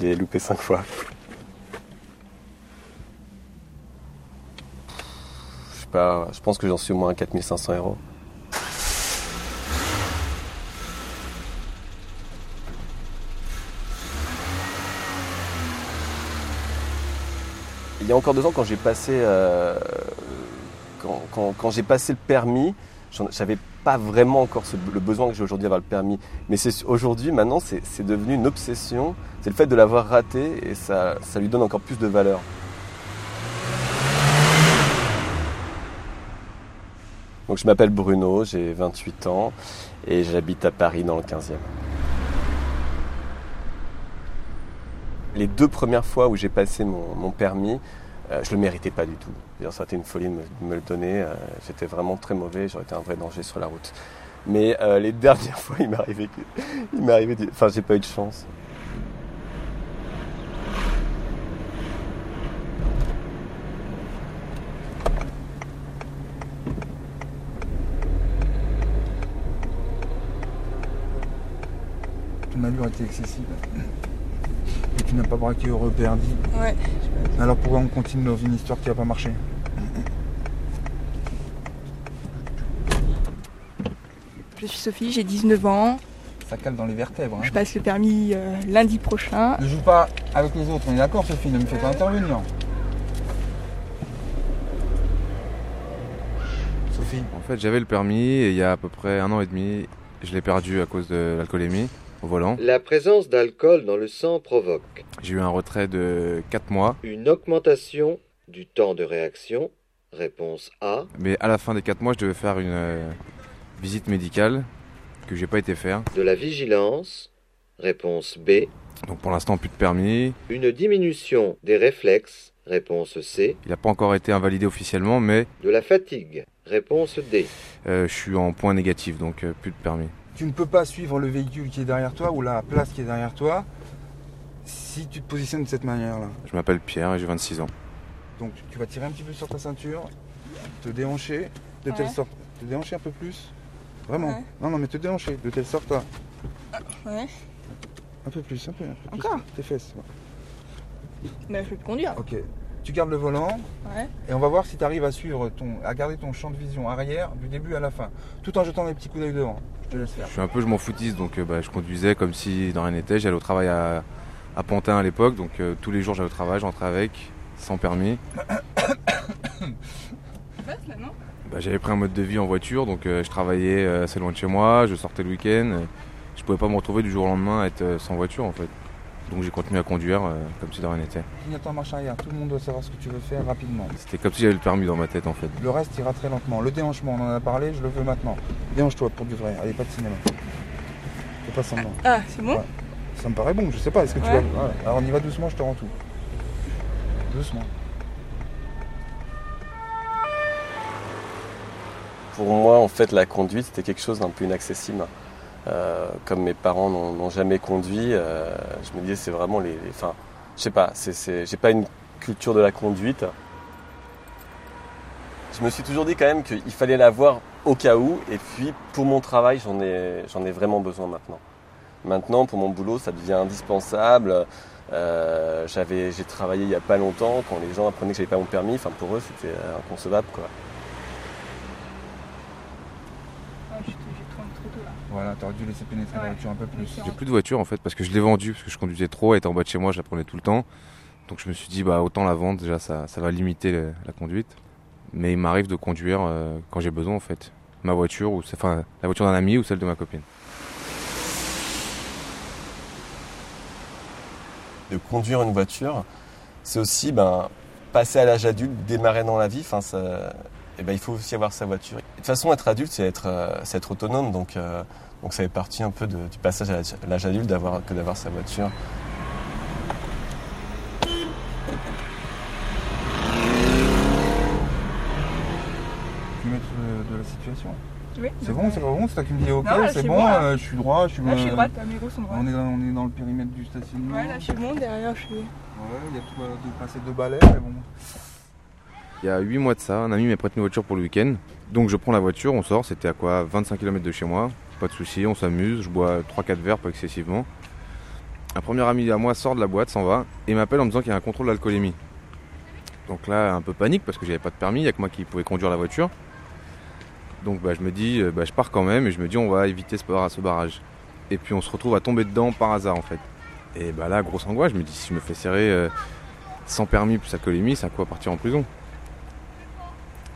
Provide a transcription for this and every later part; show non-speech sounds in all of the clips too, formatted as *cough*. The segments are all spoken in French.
J'ai loupé 5 fois. Je sais pas, je pense que j'en suis au moins à 4500 euros. Il y a encore deux ans, quand j'ai passé, euh, quand, quand- j'ai passé le permis, j'avais pas vraiment encore le besoin que j'ai aujourd'hui d'avoir le permis. Mais c'est aujourd'hui, maintenant, c'est devenu une obsession. C'est le fait de l'avoir raté et ça, ça lui donne encore plus de valeur. Donc je m'appelle Bruno, j'ai 28 ans et j'habite à Paris dans le 15e. Les deux premières fois où j'ai passé mon permis, euh, je le méritais pas du tout. Ça a été une folie de me, le donner. euh, J'étais vraiment très mauvais, j'aurais été un vrai danger sur la route. Mais euh, les *laughs* dernières fois, il m'est arrivé, il m'est arrivé, enfin, j'ai pas eu de chance. Ton allure était excessive. Tu n'as pas braqué heureux perdu. Ouais. Alors pourquoi on continue dans une histoire qui va pas marcher Je suis Sophie, j'ai 19 ans. Ça cale dans les vertèbres. hein. Je passe le permis euh, lundi prochain. Ne joue pas avec les autres, on est d'accord Sophie, ne me fais pas intervenir. Sophie, En fait, j'avais le permis et il y a à peu près un an et demi, je l'ai perdu à cause de l'alcoolémie au volant. La présence d'alcool dans le sang provoque J'ai eu un retrait de 4 mois, une augmentation du temps de réaction. Réponse A. mais à la fin des 4 mois, je devais faire une euh, visite médicale que j'ai pas été faire. De la vigilance. Réponse B. Donc pour l'instant, plus de permis. Une diminution des réflexes. Réponse C. Il n'a pas encore été invalidé officiellement, mais De la fatigue. Réponse D. euh, je suis en point négatif, donc euh, plus de permis. Tu ne peux pas suivre le véhicule qui est derrière toi ou la place qui est derrière toi si tu te positionnes de cette manière-là. Je m'appelle Pierre et j'ai 26 ans. Donc tu vas tirer un petit peu sur ta ceinture, te déhancher, de telle Ouais. sorte. Te déhancher un peu plus. Vraiment. Ouais. Non, non, mais te déhancher, de telle sorte à. Ouais. Un peu plus, un peu, un peu plus. Encore Tes fesses. ouais. Mais je peux plus conduire. Ok. Tu gardes le volant Ouais. et on va voir si tu arrives à suivre ton. à garder ton champ de vision arrière du début à la fin. Tout en jetant des petits coups d'œil devant. Je te laisse faire. Je suis un peu, je m'en foutiste, donc euh, bah, je conduisais comme si dans rien n'était. J'allais au travail à, à Pantin à l'époque, donc euh, tous les jours j'allais au travail, je rentrais avec, sans permis. Passe là, non? Bah, J'avais pris un mode de vie en voiture, donc euh, je travaillais assez loin de chez moi, je sortais le week-end. je pouvais pas me retrouver du jour au lendemain à être sans voiture en fait. Donc j'ai continué à conduire euh, comme si de rien n'était. Clignote en marche arrière. Tout le monde doit savoir ce que tu veux faire rapidement. C'était comme si j'avais le permis dans ma tête en fait. Le reste ira très lentement. Le déhanchement, on en a parlé, je le veux maintenant. Déhanche-toi pour du vrai. Allez, pas de cinéma. Fais pas semblant. Ah, c'est bon Ouais. Ça me paraît bon, je sais pas, est-ce que tu Ouais. vas. Voilà. Alors on y va doucement, je te rends tout. Doucement. Pour moi, en fait, la conduite, c'était quelque chose d'un peu inaccessible. Euh, comme mes parents n'ont jamais conduit, euh, je me disais, c'est vraiment les. Enfin, je sais pas, j'ai pas une culture de la conduite. Je me suis toujours dit quand même qu'il fallait l'avoir au cas où, et puis pour mon travail, j'en ai, vraiment besoin maintenant. Maintenant, pour mon boulot, ça devient indispensable. Euh, j'ai travaillé il y a pas longtemps, quand les gens apprenaient que j'avais pas mon permis, enfin pour eux, c'était inconcevable. Ah, je là. Voilà, t'aurais dû laisser pénétrer la voiture un peu plus. J'ai plus de voiture en fait parce que je l'ai vendue parce que je conduisais trop, elle était en bas de chez moi, je la prenais tout le temps. Donc je me suis dit bah autant la vendre déjà ça, ça va limiter le- la conduite. Mais il m'arrive de conduire euh, quand j'ai besoin en fait. Ma voiture ou enfin la voiture d'un ami ou celle de ma copine. de conduire une voiture, c'est aussi ben, passer à l'âge adulte, démarrer dans la vie. Enfin, ça, eh ben, il faut aussi avoir sa voiture. De toute façon, être adulte, c'est être, euh, c'est être autonome. Donc, euh, donc ça fait partie un peu de- du passage à l'âge- adulte d'avoir, que d'avoir sa voiture. Tu mets de, de la situation. Oui. C'est bon, c'est pas bon, c'est toi qui me dis ok, c'est bon, euh, je suis droit, je suis. Là, je suis euh, droite, mes roues sont droites. On est, dans, on est dans le périmètre du stationnement. Ouais, là, je suis bon, derrière, je suis. Ouais, il y a tout à de passer deux balais, mais bon. Il y a 8 mois de ça, un ami m'a prêté une voiture pour le week-end. Donc je prends la voiture, on sort, c'était à quoi 25 km de chez moi. Pas de souci, on s'amuse, je bois 3-4 verres, pas excessivement. un premier ami à moi sort de la boîte, s'en va, et m'appelle en me disant qu'il y a un contrôle d'alcoolémie. Donc là, un peu panique parce que j'avais pas de permis, il n'y a que moi qui pouvais conduire la voiture. Donc bah, je me dis, euh, bah, je pars quand même et je me dis on va éviter ce, bar- ce barrage. Et puis on se retrouve à tomber dedans par hasard en fait. Et bah là, grosse angoisse, je me dis si je me fais serrer euh, sans permis plus alcoolémie, c'est à quoi partir en prison?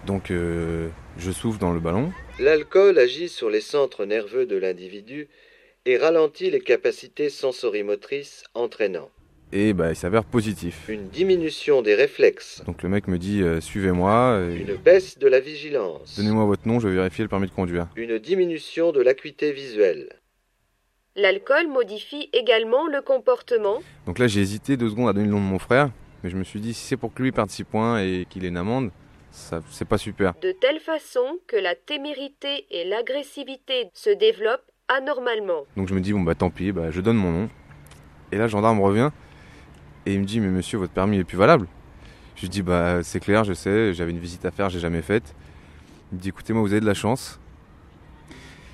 Donc euh, je souffle dans le ballon, L'alcool agit sur les centres nerveux de l'individu et ralentit les capacités sensorimotrices entraînant et bah, il s'avère positif. une diminution des réflexes, Donc le mec me dit euh, suivez-moi, euh, une baisse de la vigilance, donnez-moi votre nom, je vais vérifier le permis de conduire. une diminution de l'acuité visuelle. L'alcool modifie également le comportement. Donc là j'ai hésité deux secondes à donner le nom de mon frère, mais je me suis dit si c'est pour que lui perde 6 points et qu'il ait une amende, c'est pas super. de telle façon que la témérité et l'agressivité se développent anormalement. Donc je me dis bon bah tant pis, bah, je donne mon nom. Et là le gendarme revient et il me dit mais monsieur votre permis est plus valable. Je lui dis bah c'est clair, je sais, j'avais une visite à faire, j'ai jamais faite. Il me dit écoutez moi vous avez de la chance.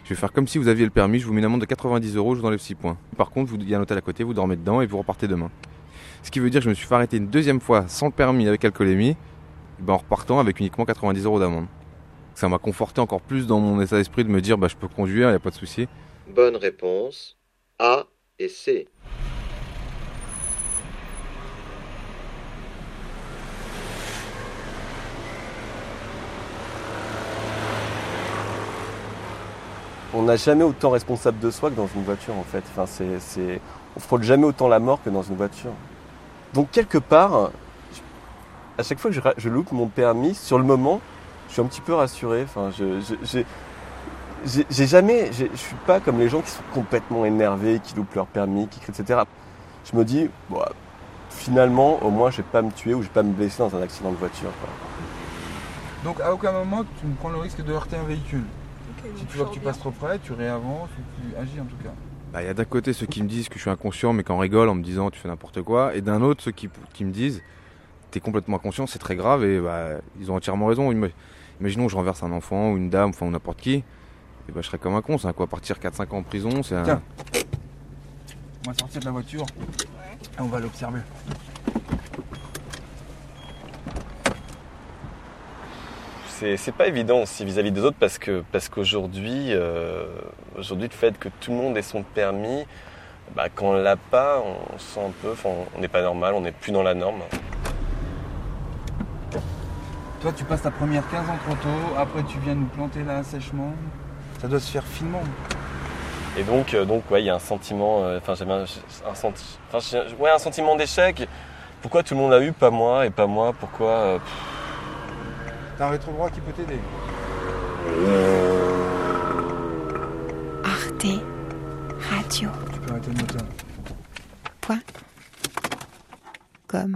Je vais faire comme si vous aviez le permis, je vous mets une amende de 90 euros, je vous enlève 6 points. Par contre, vous- il y a un hôtel à côté, vous dormez dedans et vous repartez demain. Ce qui veut dire que je me suis fait arrêter une deuxième fois sans le permis avec alcoolémie, ben, en repartant avec uniquement 90 euros d'amende. Ça m'a conforté encore plus dans mon état d'esprit de me dire bah je peux conduire, il n'y a pas de souci. Bonne réponse A et C. On n'a jamais autant responsable de soi que dans une voiture en fait. Enfin, c'est, c'est... On frôle jamais autant la mort que dans une voiture. Donc quelque part, à chaque fois que je, loupe mon permis, sur le moment, je suis un petit peu rassuré. Enfin, je, j'ai, jamais, je suis pas comme les gens qui sont complètement énervés, qui loupent leur permis, qui crient, etc. Je me dis, bon, finalement, au moins, je vais pas me tuer ou je vais pas me blesser dans un accident de voiture. quoi. Donc à aucun moment tu ne prends le risque de heurter un véhicule. Si tu vois que tu passes trop près, tu réavances ou tu agis en tout cas. Bah, Il y a d'un côté ceux qui me disent que je suis inconscient mais qui en rigolent en me disant tu fais n'importe quoi, et d'un autre ceux qui, qui me disent complètement inconscient, c'est très grave, et bah, ils ont entièrement raison. Ima- Imaginons que je renverse un enfant ou une dame, enfin ou n'importe qui, et bah, je serais comme un con, c'est à quoi partir 4-5 ans en prison, c'est un... Tiens. On va sortir de la voiture et on va l'observer. C'est, pas évident aussi vis-à-vis des autres parce que parce qu'aujourd'hui, euh, aujourd'hui le fait que tout le monde ait son permis, bah, quand on l'a pas, on se sent un peu, enfin, on n'est pas normal, on n'est plus dans la norme. Toi tu passes ta première 15 ans trop tôt, après tu viens nous planter là sèchement. Ça doit se faire finement. Et donc, euh, donc ouais, il y a un sentiment, euh, enfin j'avais un, un senti- enfin, j'ai- ouais, un sentiment d'échec. Pourquoi tout le monde l'a eu, pas moi, et pas moi Pourquoi euh, T'as un rétro droit qui peut t'aider. Arte Radio. Tu peux arrêter le moteur. Point. Com.